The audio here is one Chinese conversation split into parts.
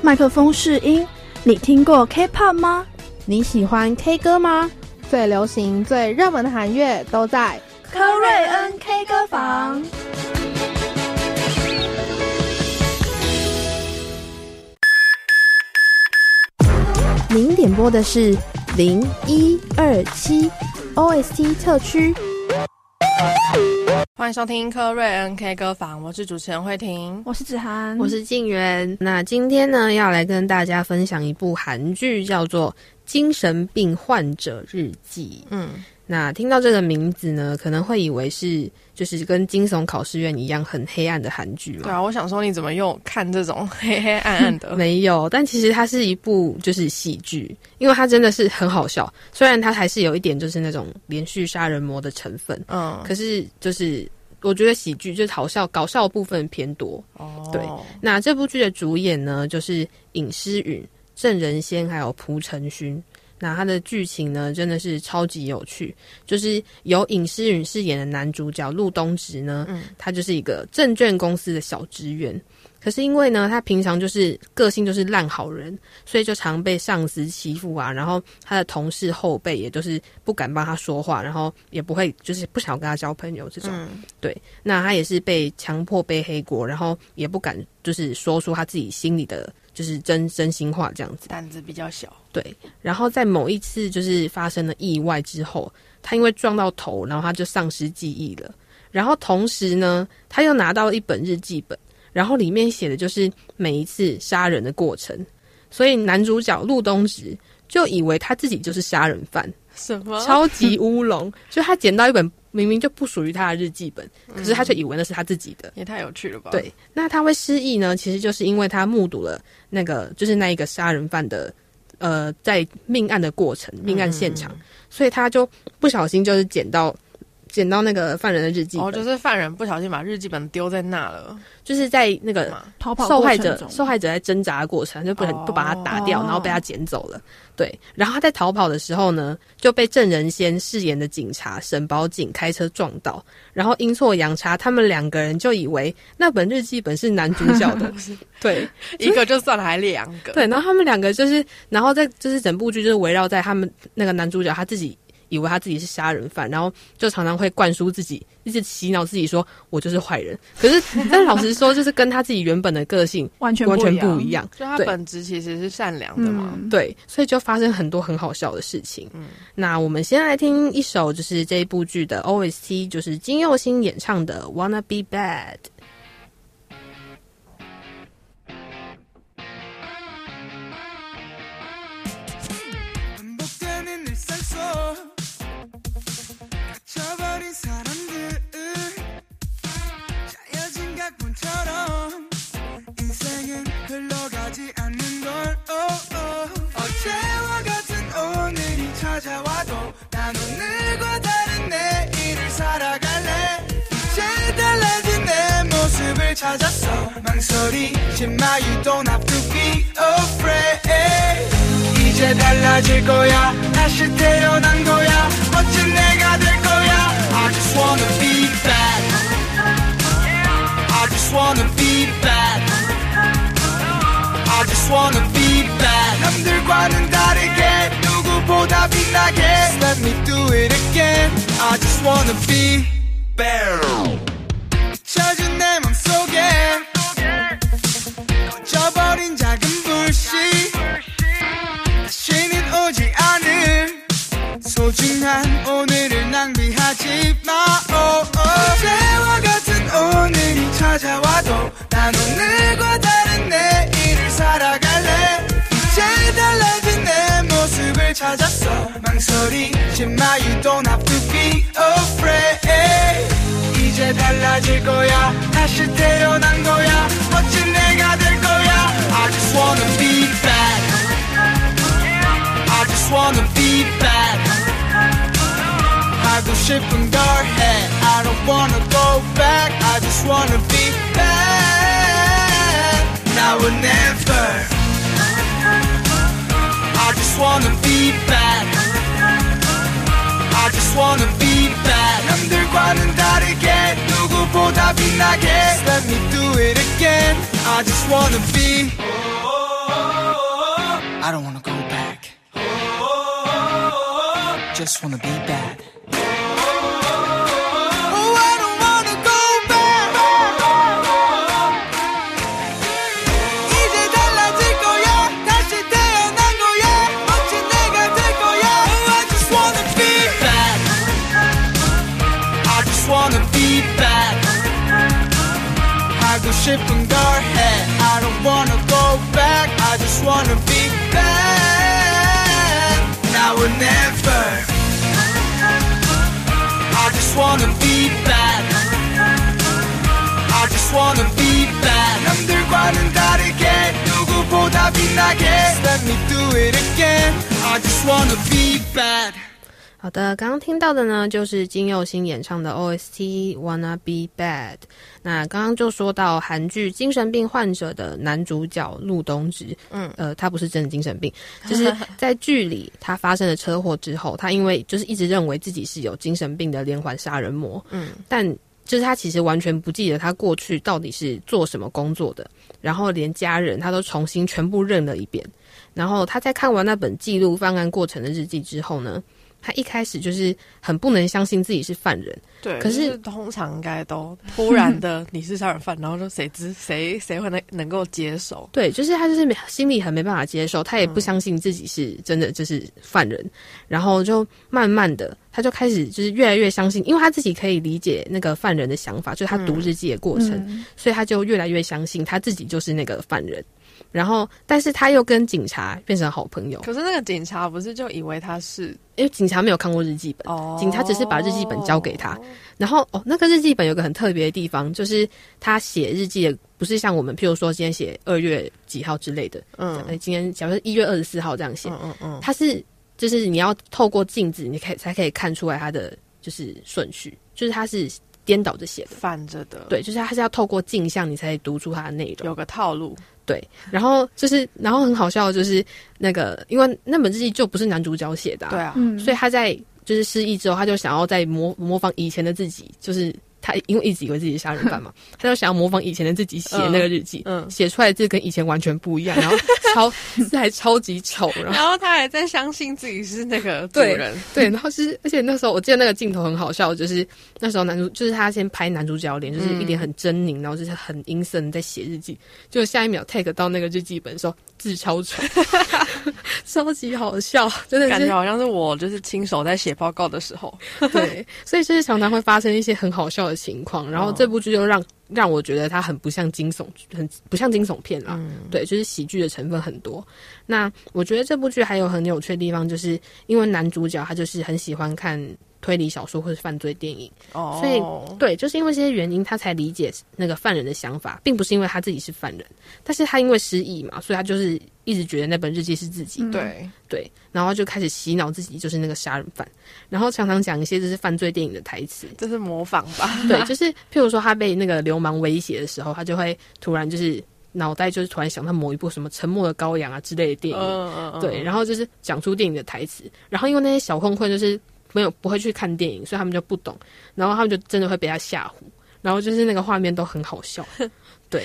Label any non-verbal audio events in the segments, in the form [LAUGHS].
麦克风试音，你听过 K-pop 吗？你喜欢 K 歌吗？最流行、最热门的韩乐都在科瑞恩 K 歌房。您点播的是零一二七 OST 特区。欢迎收听科瑞 N K 歌房，我是主持人慧婷，我是子涵，我是静媛。那今天呢，要来跟大家分享一部韩剧，叫做《精神病患者日记》。嗯，那听到这个名字呢，可能会以为是就是跟惊悚考试院一样很黑暗的韩剧嘛？对啊，我想说你怎么又看这种黑黑暗暗的？[LAUGHS] 没有，但其实它是一部就是喜剧，因为它真的是很好笑。虽然它还是有一点就是那种连续杀人魔的成分，嗯，可是就是我觉得喜剧就是好笑搞笑部分偏多。哦，对，那这部剧的主演呢，就是尹诗允、郑仁仙还有蒲成勋。那他的剧情呢，真的是超级有趣。就是由尹诗允饰演的男主角陆东植呢，他就是一个证券公司的小职员。可是因为呢，他平常就是个性就是烂好人，所以就常被上司欺负啊。然后他的同事后辈也都是不敢帮他说话，然后也不会就是不想跟他交朋友这种。对，那他也是被强迫背黑锅，然后也不敢就是说出他自己心里的。就是真真心话这样子，胆子比较小。对，然后在某一次就是发生了意外之后，他因为撞到头，然后他就丧失记忆了。然后同时呢，他又拿到一本日记本，然后里面写的就是每一次杀人的过程。所以男主角陆东植就以为他自己就是杀人犯，什么超级乌龙？就他捡到一本。明明就不属于他的日记本，可是他却以为那是他自己的，也太有趣了吧？对，那他会失忆呢？其实就是因为他目睹了那个，就是那一个杀人犯的，呃，在命案的过程、命案现场，所以他就不小心就是捡到。捡到那个犯人的日记，哦，就是犯人不小心把日记本丢在那了，就是在那个逃跑受害者受害者在挣扎的过程，就不不把他打掉，然后被他捡走了。对，然后他在逃跑的时候呢，就被郑人先饰演的警察沈宝景开车撞到，然后阴错阳差，他们两个人就以为那本日记本是男主角的，[LAUGHS] 对，一个就算了，还两个，对，然后他们两个就是，然后在就是整部剧就是围绕在他们那个男主角他自己。以为他自己是杀人犯，然后就常常会灌输自己，一直洗脑自己说我就是坏人。可是，但老实说，就是跟他自己原本的个性 [LAUGHS] 完全完全不一样。就他本质其实是善良的嘛。对，所以就发生很多很好笑的事情。嗯，那我们先来听一首，就是这一部剧的 OST，就是金佑星演唱的《Wanna Be Bad》。 찾았어 망설이지 마 You don't have to be afraid 이제 달라질 거야 다시 태어난 거야 멋진 내가 될 거야 I just wanna be bad I just wanna be bad I just wanna be bad 남들과는 다르게 누구보다 빛나게 Just let me do it again I just wanna be bad 잊혀진 내 맘속에 꺼져버린 작은 불씨. 다시는 오지 않을 소중한 오늘을 낭비하지 마. oh. 어제와 같은 오늘이 찾아와도 난 오늘과 다른 내일을 살아갈래. 이제 달라진 내 모습을 찾았어. 망설이지 마 You don't have to be afraid 이제 달라질 거야 다시 태어난 거야 멋진 내가 될 거야 I just wanna be bad I just wanna be bad 하고 싶은 걸 해. I don't wanna go back I just wanna be bad Now or never I just wanna be bad I just wanna be back 남들과는 다르게 누구보다 빛나게. Let me do it again. I just wanna be. I don't wanna go back. Just wanna be bad. 하고 싶은 걸 해. I don't wanna go back. I just wanna be bad. Now or never. I just wanna be bad. I just wanna be bad. 남들과는 다르게 누구보다 빛나게. Let me do it again. I just wanna be bad. 好的，刚刚听到的呢，就是金佑星演唱的 OST《Wanna Be Bad》。那刚刚就说到韩剧《精神病患者》的男主角陆东植，嗯，呃，他不是真的精神病，[LAUGHS] 就是在剧里他发生了车祸之后，他因为就是一直认为自己是有精神病的连环杀人魔，嗯，但就是他其实完全不记得他过去到底是做什么工作的，然后连家人他都重新全部认了一遍。然后他在看完那本记录犯案过程的日记之后呢？他一开始就是很不能相信自己是犯人，对。可是通常应该都突然的你是杀人犯，然后说谁知 [LAUGHS] 谁谁会能能够接受？对，就是他就是心里很没办法接受，他也不相信自己是真的就是犯人，然后就慢慢的他就开始就是越来越相信，因为他自己可以理解那个犯人的想法，就是他读日记的过程，所以他就越来越相信他自己就是那个犯人。然后，但是他又跟警察变成好朋友。可是那个警察不是就以为他是，因为警察没有看过日记本，警察只是把日记本交给他。然后哦，那个日记本有个很特别的地方，就是他写日记的不是像我们，譬如说今天写二月几号之类的，嗯，今天假如一月二十四号这样写，嗯嗯嗯，他是就是你要透过镜子，你可以才可以看出来他的就是顺序，就是他是颠倒着写的，反着的，对，就是他是要透过镜像你才读出他的内容，有个套路。对，然后就是，然后很好笑的就是那个，因为那本日记就不是男主角写的，对啊，所以他在就是失忆之后，他就想要再模模仿以前的自己，就是。他因为一直以为自己是杀人犯嘛，[LAUGHS] 他就想要模仿以前的自己写那个日记，嗯，写出来字跟以前完全不一样，然后超 [LAUGHS] 字还超级丑，然后他还在相信自己是那个主人，对，[LAUGHS] 然后是而且那时候我记得那个镜头很好笑，就是那时候男主就是他先拍男主角脸，就是一脸很狰狞，然后就是很阴森在写日记，就下一秒 take 到那个日记本说字超丑，超级好笑，真的感觉好像是我就是亲手在写报告的时候，对，所以就是常常会发生一些很好笑的。情况，然后这部剧就让让我觉得它很不像惊悚，很不像惊悚片啦。对，就是喜剧的成分很多。那我觉得这部剧还有很有趣的地方，就是因为男主角他就是很喜欢看推理小说或者犯罪电影，哦，所以对，就是因为这些原因，他才理解那个犯人的想法，并不是因为他自己是犯人，但是他因为失忆嘛，所以他就是。一直觉得那本日记是自己，对。对，然后就开始洗脑自己就是那个杀人犯，然后常常讲一些就是犯罪电影的台词，这是模仿吧？对，就是譬如说他被那个流氓威胁的时候，他就会突然就是脑袋就是突然想到某一部什么《沉默的羔羊》啊之类的电影，对，然后就是讲出电影的台词，然后因为那些小混混就是没有不会去看电影，所以他们就不懂，然后他们就真的会被他吓唬，然后就是那个画面都很好笑，[LAUGHS] 对。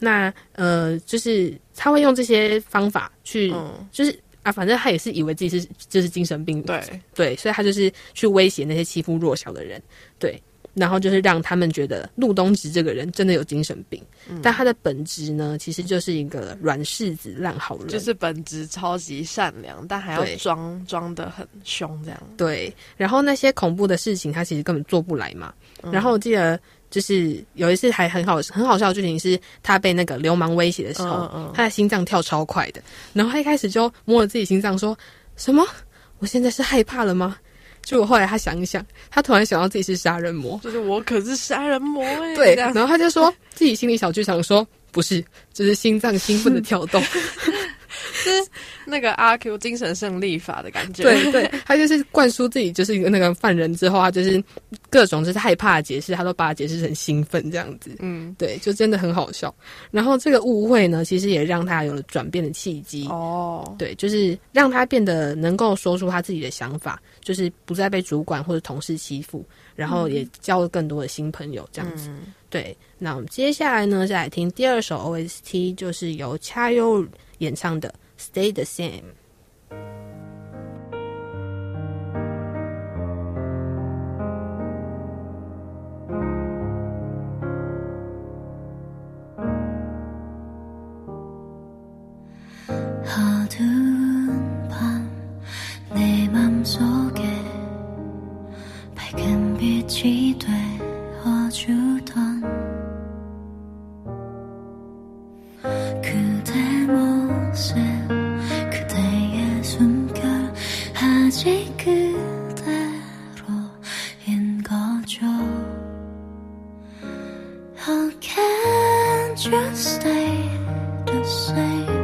那呃，就是他会用这些方法去，就是啊，反正他也是以为自己是就是精神病，对。对，所以他就是去威胁那些欺负弱小的人，对，然后就是让他们觉得陆东植这个人真的有精神病，但他的本质呢，其实就是一个软柿子、烂好人，就是本质超级善良，但还要装装的很凶这样。对，然后那些恐怖的事情，他其实根本做不来嘛。然后我记得。就是有一次还很好很好笑的剧情是，他被那个流氓威胁的时候，他的心脏跳超快的，然后他一开始就摸了自己心脏，说什么？我现在是害怕了吗？结果后来他想一想，他突然想到自己是杀人魔，就是我可是杀人魔哎，对，然后他就说自己心里小剧场说不是，就是心脏兴奋的跳动。[LAUGHS] 是那个阿 Q 精神胜利法的感觉，对对，他就是灌输自己就是一个那个犯人之后，他就是各种就是害怕的解释，他都把它解释成兴奋这样子，嗯，对，就真的很好笑。然后这个误会呢，其实也让他有了转变的契机哦，对，就是让他变得能够说出他自己的想法，就是不再被主管或者同事欺负，然后也交了更多的新朋友这样子。对，那我们接下来呢，再来听第二首 OST，就是由恰优。演唱的 Stay the Same》。just stay the same.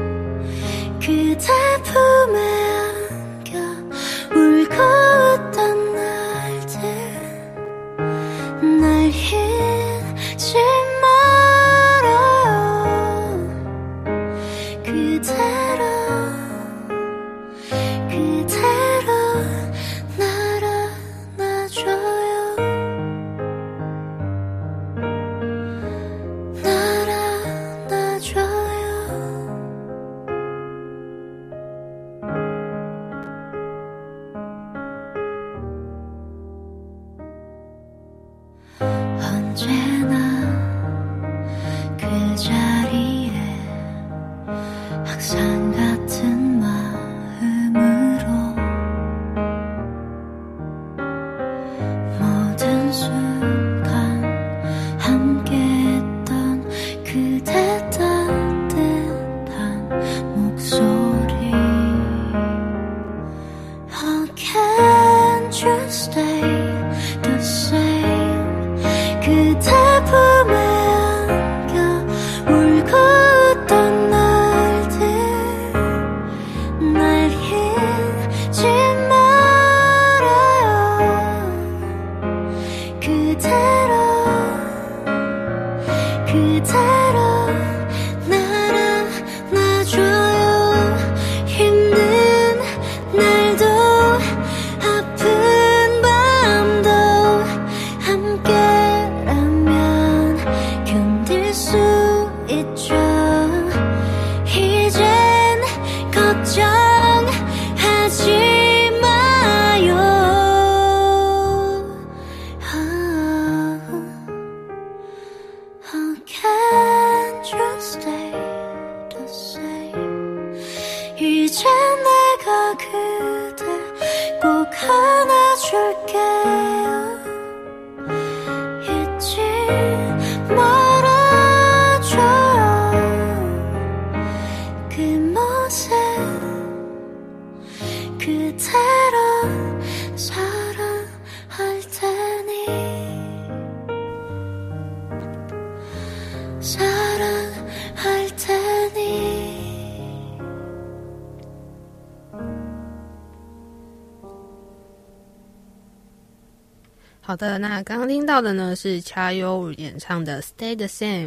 好的，那刚刚听到的呢是 Chayo 演唱的《Stay the Same》。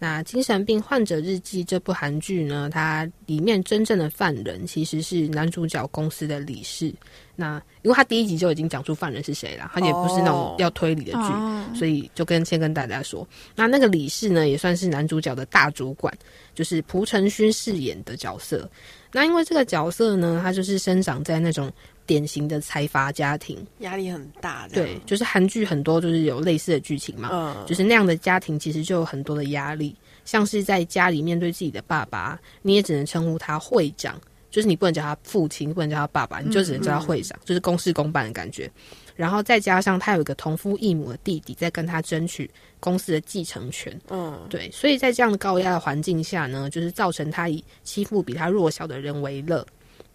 那《精神病患者日记》这部韩剧呢，它里面真正的犯人其实是男主角公司的理事。那因为他第一集就已经讲出犯人是谁了，他也不是那种要推理的剧，所以就跟先跟大家说，那那个理事呢也算是男主角的大主管，就是朴成勋饰演的角色。那因为这个角色呢，他就是生长在那种。典型的财阀家庭，压力很大。对，就是韩剧很多就是有类似的剧情嘛，嗯，就是那样的家庭其实就有很多的压力，像是在家里面对自己的爸爸，你也只能称呼他会长，就是你不能叫他父亲，不能叫他爸爸，你就只能叫他会长，就是公事公办的感觉。然后再加上他有一个同父异母的弟弟在跟他争取公司的继承权，嗯，对，所以在这样的高压的环境下呢，就是造成他以欺负比他弱小的人为乐。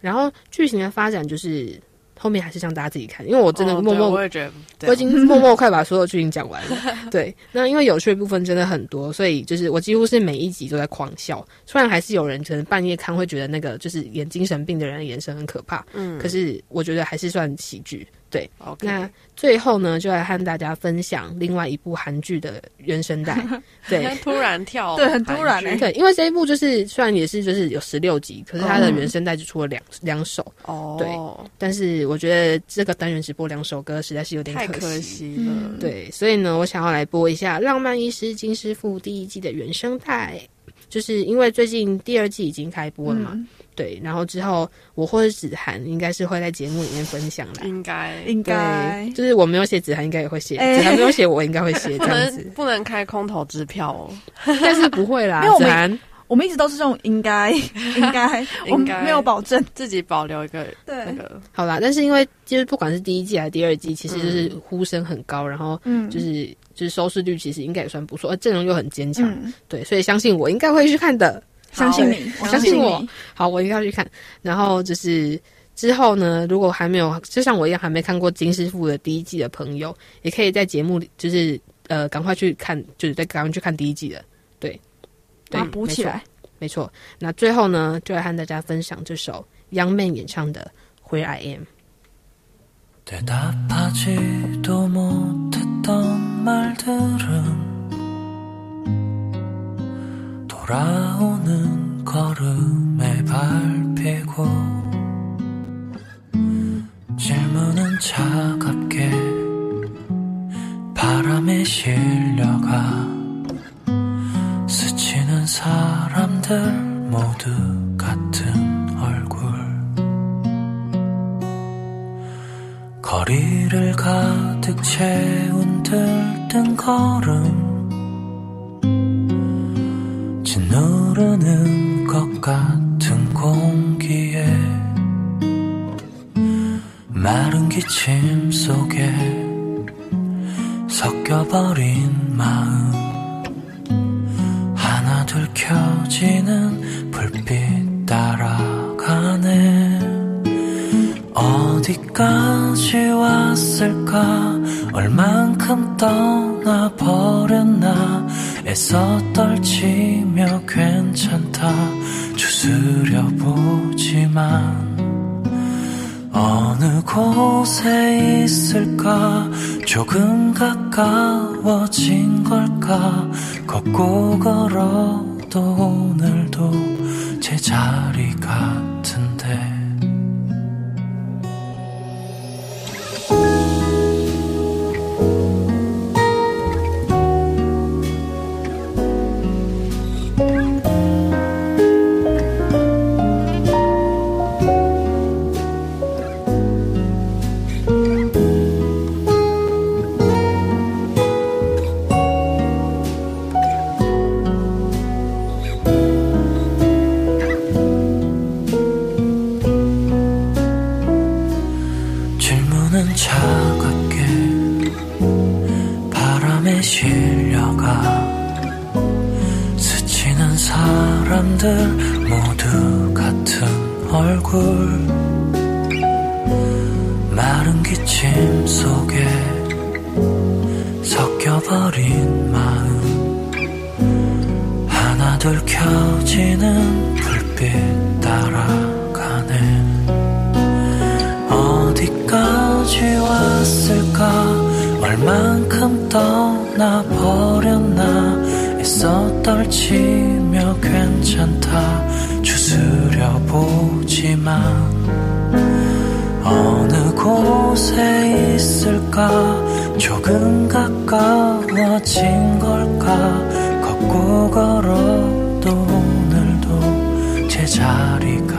然后剧情的发展就是后面还是让大家自己看，因为我真的默默，我也觉得我已经默默快把所有剧情讲完了。[LAUGHS] 对，那因为有趣的部分真的很多，所以就是我几乎是每一集都在狂笑。虽然还是有人可能半夜看会觉得那个就是演精神病的人的眼神很可怕，嗯，可是我觉得还是算喜剧。对，那最后呢，就来和大家分享另外一部韩剧的原声带。[LAUGHS] 对，突然跳，对，很突然。对，因为这一部就是虽然也是就是有十六集，可是它的原声带就出了两两首。哦，对。但是我觉得这个单元只播两首歌，实在是有点可惜了。对，所以呢，我想要来播一下《浪漫医师金师傅》第一季的原声带。就是因为最近第二季已经开播了嘛，对，然后之后我或者子涵应该是会在节目里面分享的，应该应该就是我没有写子涵，应该也会写，子涵没有写，我应该会写，这样子不能开空头支票哦，[LAUGHS] 但是不会啦，子涵。我们一直都是这种 [LAUGHS] 应该应该，我们没有保证自己保留一个 [LAUGHS] 对那个好啦。但是因为就是不管是第一季还是第二季，其实就是呼声很高，然后嗯，就是就是收视率其实应该也算不错，而阵容又很坚强，对，所以相信我应该会去看的，相信你，相信我。好，我一定要去看。然后就是之后呢，如果还没有就像我一样还没看过金师傅的第一季的朋友，也可以在节目里就是呃赶快去看，就是再赶快去看第一季的，对。对，补起来，没错。那最后呢，就来和大家分享这首 Young Man 演唱的《Where I Am》。 걸어오는 걸음에 밟히고 질문은 차갑게 바람에 실려가 스치는 사람들 모두 같은 얼굴. 거리를 가득 채운 들뜬 걸음. 짓누르는 것 같은 공기에 마른 기침 속에 섞여버린 마음. 둘 켜지는 불빛 따라가네. 어디까지 왔을까? 얼만큼 떠나버렸나 애써 떨치며 괜찮다. 추스려 보지만 어느 곳에 있을까? 조금 가까워진 걸까? 걷고 걸어도 오늘도 제자리 같 사람들 모두 같은 얼굴. 마른 기침 속에 섞여버린 마음. 하나둘 켜지는 불빛 따라가네. 어디까지 왔을까? 얼만큼 떠나버렸나? 있어 떨치며 괜찮다. 주스려 보지만 어느 곳에 있을까? 조금 가까워진 걸까? 걷고 걸어도 오늘도 제자리가